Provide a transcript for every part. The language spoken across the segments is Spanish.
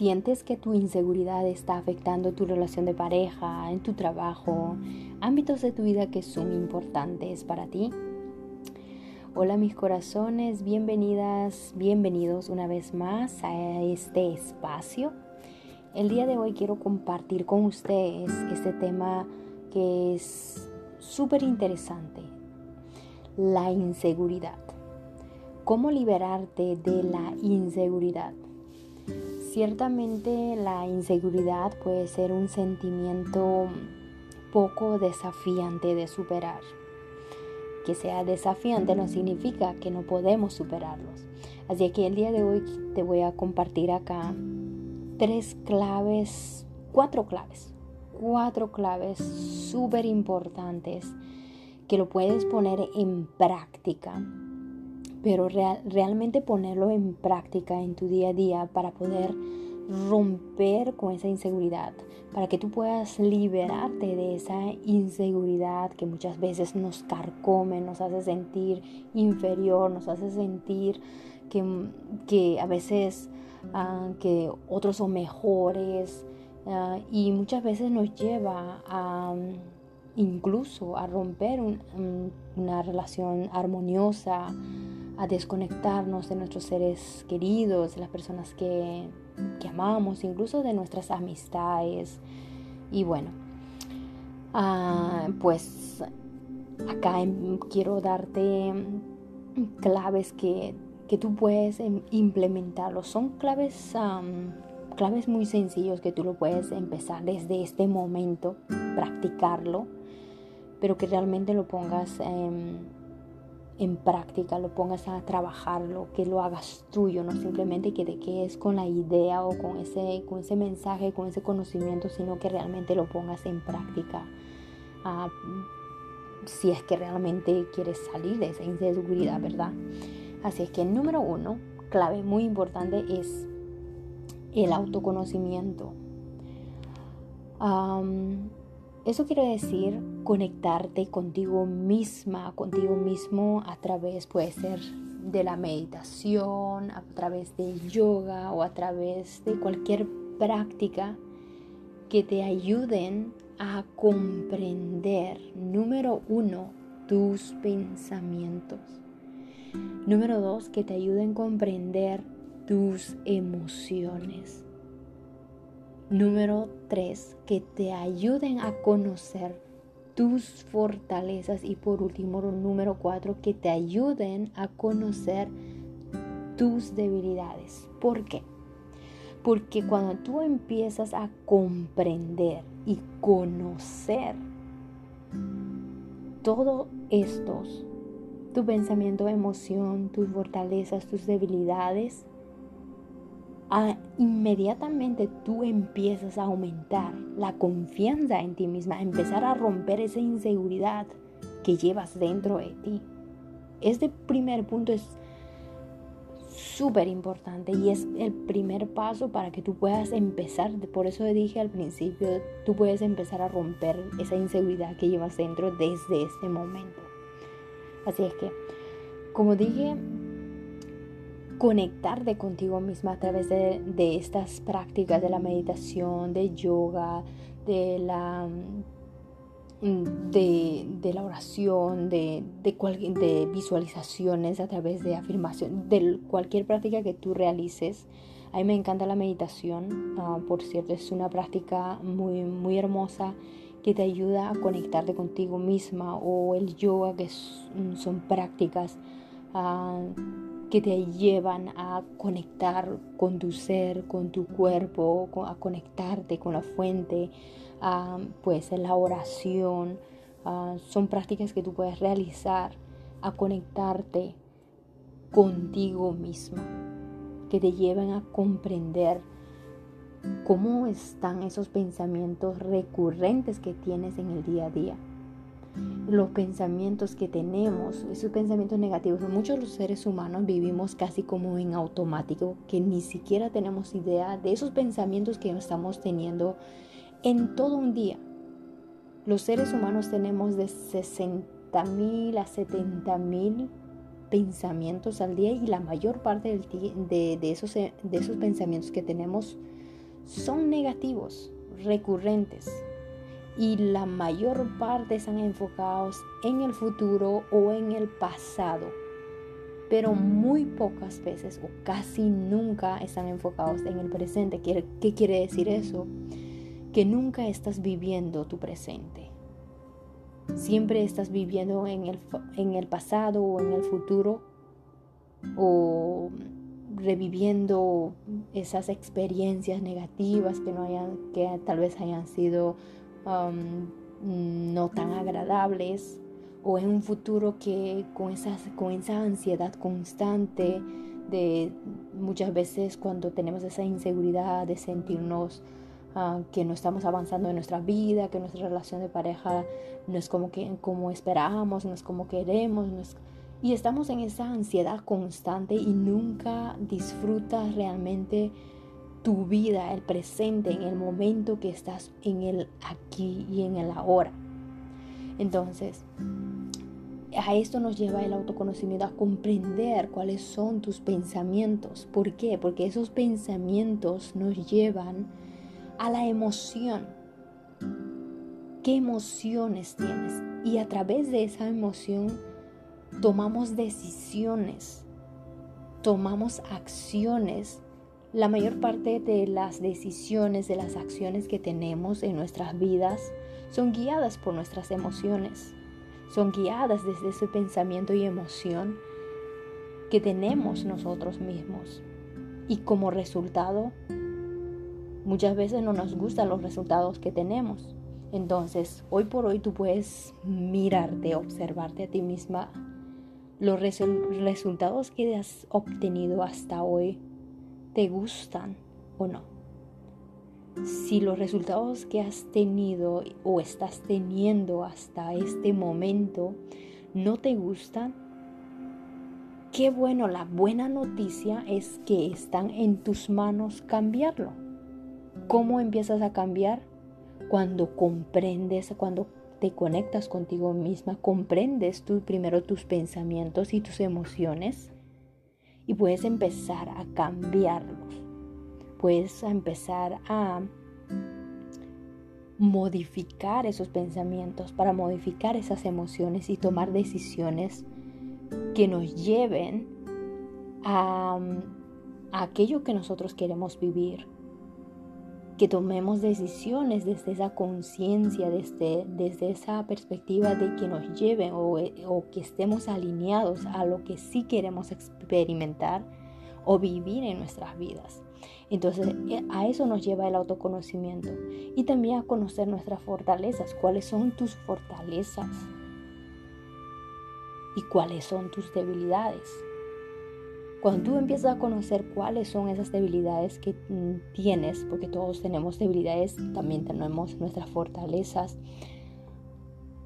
¿Sientes que tu inseguridad está afectando tu relación de pareja, en tu trabajo, ámbitos de tu vida que son importantes para ti? Hola mis corazones, bienvenidas, bienvenidos una vez más a este espacio. El día de hoy quiero compartir con ustedes este tema que es súper interesante, la inseguridad. ¿Cómo liberarte de la inseguridad? Ciertamente la inseguridad puede ser un sentimiento poco desafiante de superar. Que sea desafiante no significa que no podemos superarlos. Así que el día de hoy te voy a compartir acá tres claves, cuatro claves, cuatro claves súper importantes que lo puedes poner en práctica pero realmente ponerlo en práctica en tu día a día para poder romper con esa inseguridad, para que tú puedas liberarte de esa inseguridad que muchas veces nos carcome, nos hace sentir inferior, nos hace sentir que, que a veces ah, que otros son mejores ah, y muchas veces nos lleva a incluso a romper una relación armoniosa, a desconectarnos de nuestros seres queridos, de las personas que, amamos, incluso de nuestras amistades. Y bueno, ah, pues acá quiero darte claves que, tú puedes em, implementarlo. Son claves, claves muy sencillos que tú lo puedes empezar desde este momento, practicarlo, pero que realmente lo pongas en en práctica, lo pongas a trabajarlo, que lo hagas tuyo, no simplemente que te quedes con la idea o con ese, con ese mensaje, con ese conocimiento, sino que realmente lo pongas en práctica. Ah, si es que realmente quieres salir de esa inseguridad, ¿verdad? Así es que el número uno, clave muy importante, es el autoconocimiento. Eso quiere decir conectarte contigo misma, contigo mismo a través, puede ser de la meditación, a través del yoga o a través de cualquier práctica que te ayuden a comprender, número uno, tus pensamientos. Número dos, que te ayuden a comprender tus emociones. Número tres, que te ayuden a conocer tus fortalezas. Y por último, número cuatro, que te ayuden a conocer tus debilidades. ¿Por qué? Porque cuando tú empiezas a comprender y conocer todos estos, tu pensamiento, emoción, tus fortalezas, tus debilidades, inmediatamente tú empiezas a aumentar la confianza en ti misma, a empezar a romper esa inseguridad que llevas dentro de ti. Este primer punto es súper importante y es el primer paso para que tú puedas empezar, por eso dije al principio, tú puedes empezar a romper esa inseguridad que llevas dentro desde este momento. Así es que, como dije, conectarte contigo misma a través de, estas prácticas de la meditación, de yoga, de la, mm, de, la oración, de, de, visualizaciones a través de afirmación, de cualquier práctica que tú realices. A mí me encanta la meditación, ah, por cierto, es una práctica muy, muy hermosa que te ayuda a conectarte contigo misma o el yoga que son prácticas uh, que te llevan a conectar con tu ser, con tu cuerpo, a conectarte con la fuente, pues en la oración. son prácticas que tú puedes realizar a conectarte contigo misma, que te llevan a comprender cómo están esos pensamientos recurrentes que tienes en el día a día los pensamientos que tenemos, esos pensamientos negativos. Muchos de los seres humanos vivimos casi como en automático, que ni siquiera tenemos idea de esos pensamientos que estamos teniendo en todo un día. Los seres humanos tenemos de 60 mil a 70 mil pensamientos al día y la mayor parte de, de, esos, de esos pensamientos que tenemos son negativos, recurrentes, y la mayor parte están enfocados en el futuro o en el pasado, pero muy pocas veces o casi nunca están enfocados en el presente. ¿Qué quiere decir eso? Que nunca estás viviendo tu presente. Siempre estás viviendo en el, en el pasado o en el futuro o reviviendo esas experiencias negativas que, no hayan, que tal vez hayan sido no tan agradables o en un futuro que con, esas, con esa ansiedad constante de muchas veces cuando tenemos esa inseguridad de sentirnos ah, que no estamos avanzando en nuestra vida, que nuestra relación de pareja no es como, que, como esperamos, no es como queremos, y estamos en esa ansiedad constante y nunca disfrutas realmente tu vida, el presente, en el momento que estás en el aquí y en el ahora. Entonces, a esto nos lleva el autoconocimiento, a comprender cuáles son tus pensamientos. ¿Por qué? Porque esos pensamientos nos llevan a la emoción. ¿Qué emociones tienes? Y a través de esa emoción tomamos decisiones, tomamos acciones. La mayor parte de las decisiones, de las acciones que tenemos en nuestras vidas son guiadas por nuestras emociones, son guiadas desde ese pensamiento y emoción que tenemos nosotros mismos. Y como resultado, muchas veces no nos gustan los resultados que tenemos. Entonces, hoy por hoy tú puedes mirarte, observarte a ti misma los resultados que has obtenido hasta hoy te gustan o no. Si los resultados que has tenido o estás teniendo hasta este momento no te gustan, qué bueno, la buena noticia es que están en tus manos cambiarlo. ¿Cómo empiezas a cambiar? Cuando comprendes, cuando te conectas contigo misma, comprendes tú primero tus pensamientos y tus emociones y puedes empezar a cambiarlos. Puedes empezar a modificar esos pensamientos, para modificar esas emociones y tomar decisiones que nos lleven a, aquello que nosotros queremos vivir, que tomemos decisiones desde esa conciencia, desde, desde esa perspectiva de que nos lleven o, o que estemos alineados a lo que sí queremos experimentar o vivir en nuestras vidas. Entonces eh, a eso nos lleva el autoconocimiento y también a conocer nuestras fortalezas, cuáles son tus fortalezas y cuáles son tus debilidades. Cuando tú empiezas a conocer cuáles son esas debilidades que mm, tienes, porque todos tenemos debilidades, también tenemos nuestras fortalezas,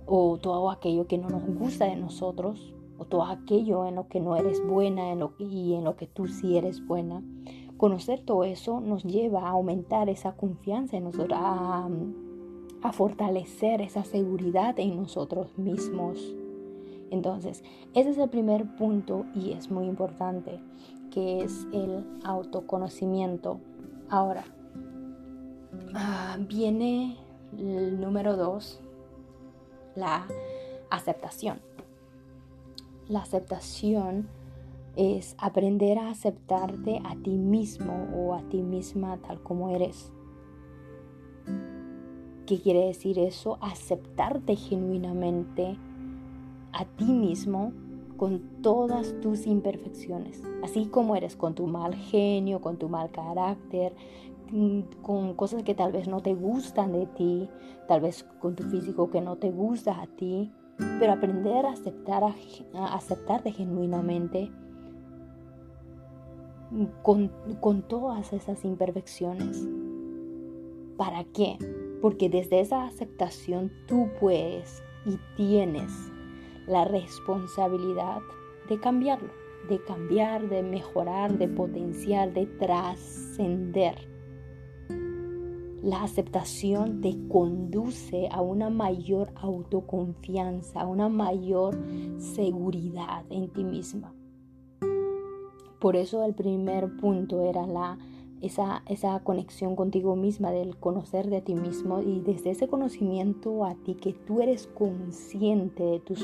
o todo aquello que no nos gusta de nosotros, o todo aquello en lo que no eres buena en lo, y en lo que tú sí eres buena. Conocer todo eso nos lleva a aumentar esa confianza en nosotros, a, a fortalecer esa seguridad en nosotros mismos. Entonces, ese es el primer punto y es muy importante, que es el autoconocimiento. Ahora, ah, viene el número dos, la aceptación. La aceptación es aprender a aceptarte a ti mismo o a ti misma tal como eres. ¿Qué quiere decir eso? Aceptarte genuinamente a ti mismo con todas tus imperfecciones, así como eres, con tu mal genio, con tu mal carácter, mm, con cosas que tal vez no te gustan de ti, tal vez con tu físico que no te gusta a ti, pero aprender a aceptar a, aceptarte genuinamente con, con todas esas imperfecciones. ¿Para qué? Porque desde esa aceptación tú puedes y tienes la responsabilidad de cambiarlo, de cambiar, de mejorar, de potenciar, de trascender. La aceptación te conduce a una mayor autoconfianza, a una mayor seguridad en ti misma. Por eso el primer punto era la esa, esa conexión contigo misma, del conocer de ti mismo y desde ese conocimiento a ti que tú eres consciente de tus,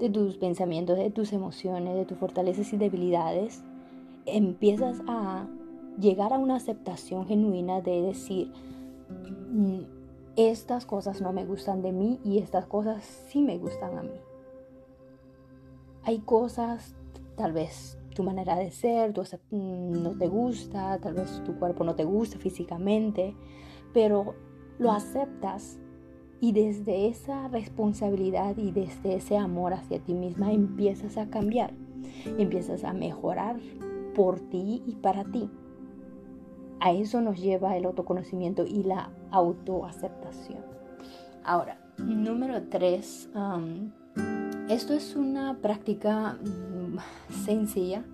de tus pensamientos, de tus emociones, de tus fortalezas y debilidades, empiezas a llegar a una aceptación genuina de decir, mm, estas cosas no me gustan de mí y estas cosas sí me gustan a mí. Hay cosas, tal vez tu manera de ser, mm, no te gusta, tal vez tu cuerpo no te gusta físicamente, pero lo aceptas y desde esa responsabilidad y desde ese amor hacia ti misma empiezas a cambiar, empiezas a mejorar por ti y para ti. A eso nos lleva el autoconocimiento y la autoaceptación. Ahora, número tres, esto es una práctica sencilla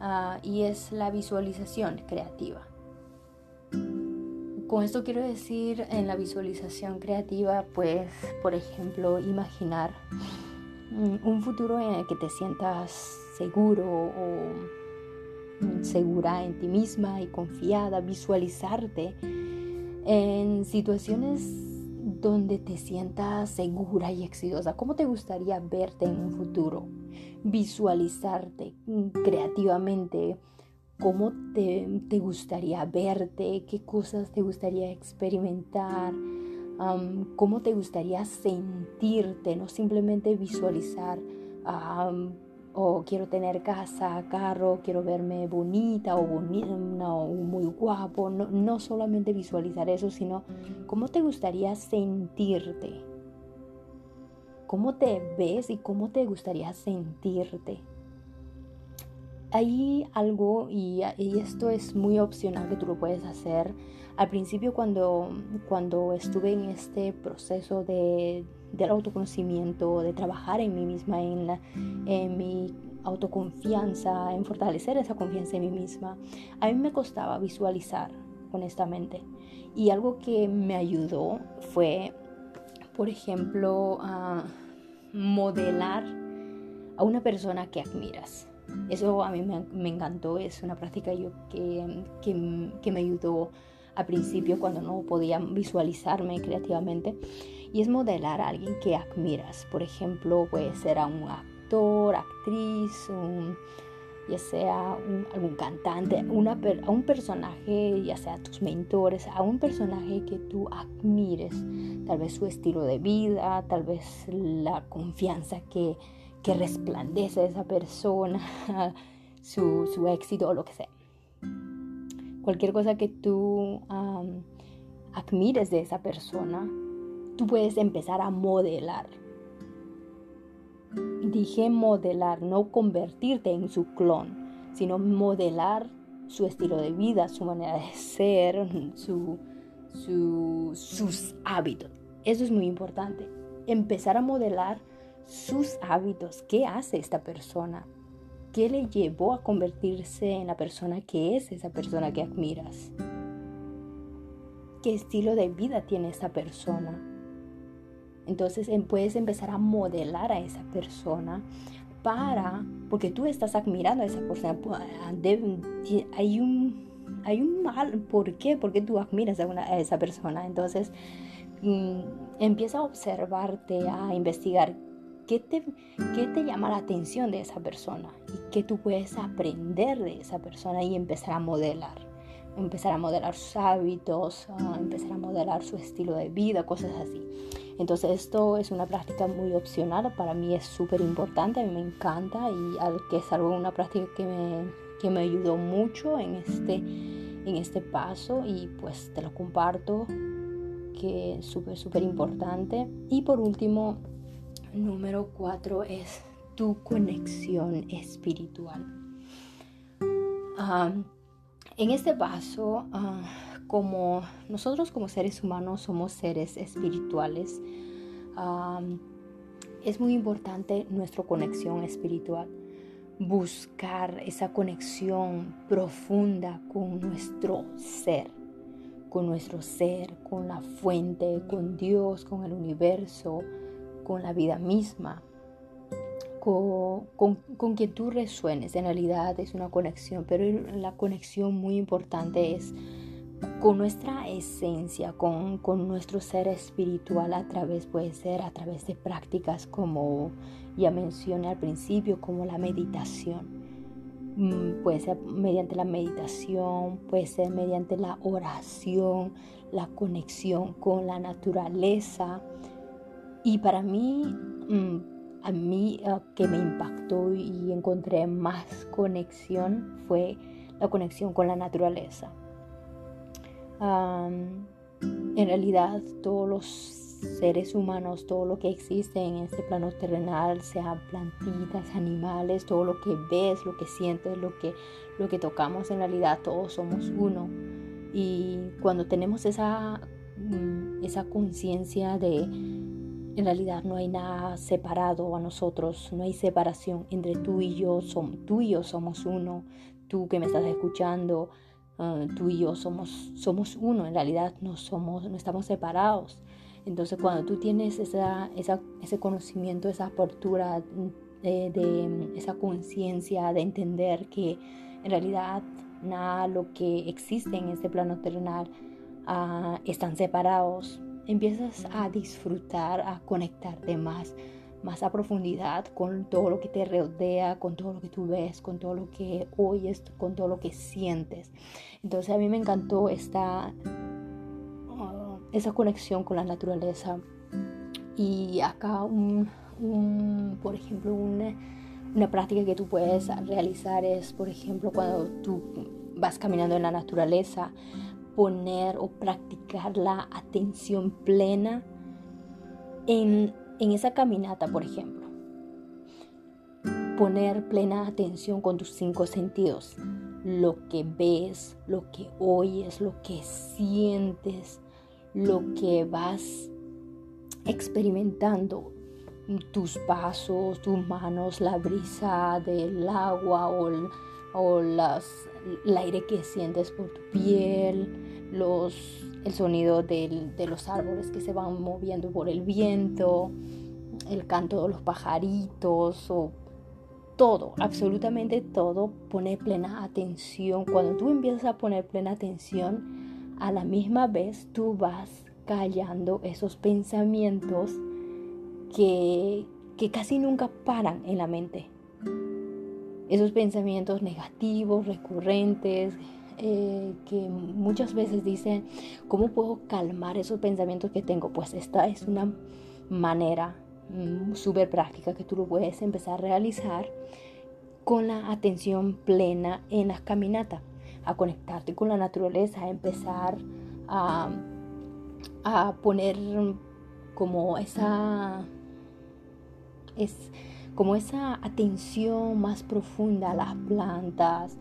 ah, y es la visualización creativa. Con esto quiero decir en la visualización creativa, pues, por ejemplo, imaginar mm, un futuro en el que te sientas seguro o mm, segura en ti misma y confiada, visualizarte en situaciones donde te sientas segura y exitosa. ¿Cómo te gustaría verte en un futuro? Visualizarte creativamente. ¿Cómo te, gustaría verte? ¿Qué cosas te gustaría experimentar? ¿Cómo te gustaría sentirte? No simplemente visualizar o quiero tener casa, carro, quiero verme bonita o, no, muy guapo. No, no solamente visualizar eso, sino cómo te gustaría sentirte. ¿Cómo te ves y cómo te gustaría sentirte? Hay algo, y, y esto es muy opcional que tú lo puedes hacer. Al principio cuando, cuando estuve en este proceso de del autoconocimiento, de trabajar en mí misma, en, la, en mi autoconfianza, en fortalecer esa confianza en mí misma. A mí me costaba visualizar, honestamente. Y algo que me ayudó fue, por ejemplo, modelar a una persona que admiras. Eso a mí me, encantó, es una práctica yo que, que, me ayudó al principio cuando no podía visualizarme creativamente y es modelar a alguien que admiras. Por ejemplo, puede ser a un actor, actriz, ya sea algún cantante, a un personaje, ya sea tus mentores, a un personaje que tú admires, tal vez su estilo de vida, tal vez la confianza que, que resplandece de esa persona, su, su, éxito o lo que sea. Cualquier cosa que tú admires de esa persona, tú puedes empezar a modelar. Dije modelar, no convertirte en su clon, sino modelar su estilo de vida, su manera de ser, su, sus hábitos. Eso es muy importante. Empezar a modelar sus hábitos. ¿Qué hace esta persona? ¿Qué le llevó a convertirse en la persona que es esa persona que admiras? ¿Qué estilo de vida tiene esa persona? Entonces em, puedes empezar a modelar a esa persona para, porque tú estás admirando a esa persona. Ah, hay un, hay un mal, ¿por qué? Porque tú admiras a, esa persona. Entonces mm, empieza a observarte, a investigar qué te, qué te llama la atención de esa persona y qué tú puedes aprender de esa persona y empezar a modelar empezar a modelar sus hábitos, empezar a modelar su estilo de vida, cosas así. Entonces esto es una práctica muy opcional, para mí es súper importante, a mí me encanta y que es algo, una práctica que me, que me ayudó mucho en este, en este paso y pues te lo comparto, que es súper, súper importante. Y por último, número cuatro es tu conexión espiritual. en este paso, uh, como nosotros como seres humanos somos seres espirituales, es muy importante nuestra conexión espiritual. Buscar esa conexión profunda con nuestro ser, con nuestro ser, con la fuente, con Dios, con el universo, con la vida misma, con, con, quien tú resuenes. En realidad es una conexión, pero la conexión muy importante es con nuestra esencia, con, con, nuestro ser espiritual a través, puede ser a través de prácticas como ya mencioné al principio, como la meditación. Mm, puede ser mediante la meditación, puede ser mediante la oración, la conexión con la naturaleza. Y para mí, mm, a mí que me impactó y encontré más conexión fue la conexión con la naturaleza. En realidad todos los seres humanos, todo lo que existe en este plano terrenal, sea plantitas, animales, todo lo que ves, lo que sientes, lo que, lo que tocamos, en realidad todos somos uno. Y cuando tenemos esa, mm, esa conciencia de, en realidad no hay nada separado a nosotros, no hay separación entre tú y yo, son, tú y yo somos uno, tú que me estás escuchando, ah, tú y yo somos, somos uno, en realidad no, somos, no estamos separados. Entonces cuando tú tienes esa, ese conocimiento, esa apertura de, esa conciencia de entender que en realidad nada lo que existe en este plano terrenal uh, están separados, empiezas a disfrutar, a conectarte más, más a profundidad con todo lo que te rodea, con todo lo que tú ves, con todo lo que oyes, con todo lo que sientes. Entonces a mí me encantó esta esa conexión con la naturaleza. Y acá, un, por ejemplo, una, una práctica que tú puedes realizar es, por ejemplo, cuando tú vas caminando en la naturaleza, poner o practicar la atención plena en, en, esa caminata, por ejemplo. Poner plena atención con tus cinco sentidos. Lo que ves, lo que oyes, lo que sientes, lo que vas experimentando, tus pasos, tus manos, la brisa del agua o, el aire que sientes por tu piel, los, el sonido de los árboles que se van moviendo por el viento, el canto de los pajaritos o todo, absolutamente todo, pone plena atención. Cuando tú empiezas a poner plena atención, a la misma vez tú vas callando esos pensamientos que, que casi nunca paran en la mente. Esos pensamientos negativos, recurrentes, eh, que muchas veces dicen, ¿cómo puedo calmar esos pensamientos que tengo? Pues esta es una manera mm, súper práctica que tú lo puedes empezar a realizar con la atención plena en las caminatas a conectarte con la naturaleza, a empezar a, a poner como esa, es, como esa atención más profunda a las plantas,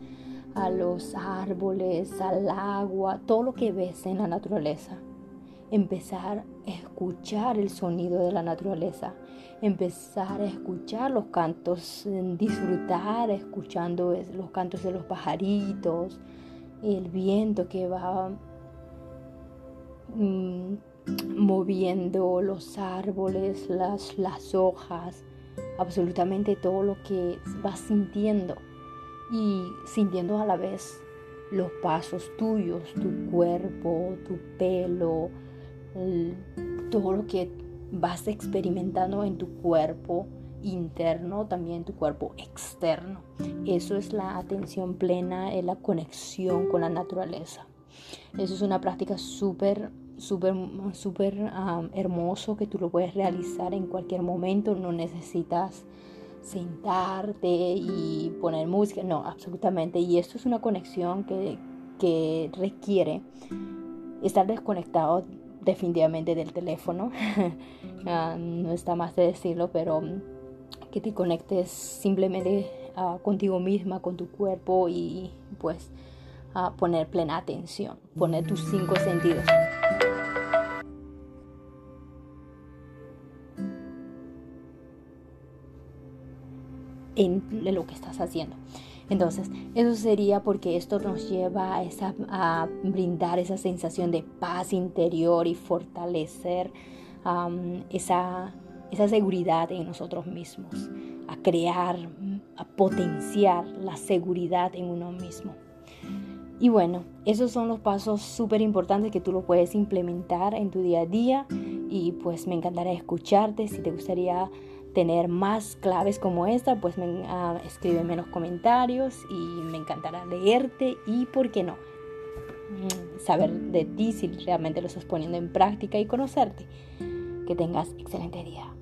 a los árboles, al agua, todo lo que ves en la naturaleza. Empezar a escuchar el sonido de la naturaleza, empezar a escuchar los cantos, disfrutar escuchando los cantos de los pajaritos, el viento que va mm, moviendo los árboles, las, las hojas, absolutamente todo lo que vas sintiendo y sintiendo a la vez los pasos tuyos, tu cuerpo, tu pelo, todo lo que vas experimentando en tu cuerpo interno, también tu cuerpo externo. Eso es la atención plena, es la conexión con la naturaleza. Eso es una práctica súper, súper, súper hermoso que tú lo puedes realizar en cualquier momento. No necesitas sentarte y poner música. No, absolutamente. Y esto es una conexión que, que requiere estar desconectado definitivamente del teléfono. Ah, no está más de decirlo, pero que te conectes simplemente ah, contigo misma, con tu cuerpo y pues a poner plena atención, poner tus cinco sentidos. En lo que estás haciendo. Entonces, eso sería porque esto nos lleva a, esa, a brindar esa sensación de paz interior y fortalecer esa esa seguridad en nosotros mismos. a crear, a potenciar la seguridad en uno mismo. Y bueno, esos son los pasos súper importantes que tú lo puedes implementar en tu día a día y pues me encantaría escucharte. Si te gustaría tener más claves como esta, pues me, uh, escríbeme en los comentarios y me encantará leerte y, ¿por qué no? Mm, saber de ti si realmente lo estás poniendo en práctica y conocerte. Que tengas excelente día.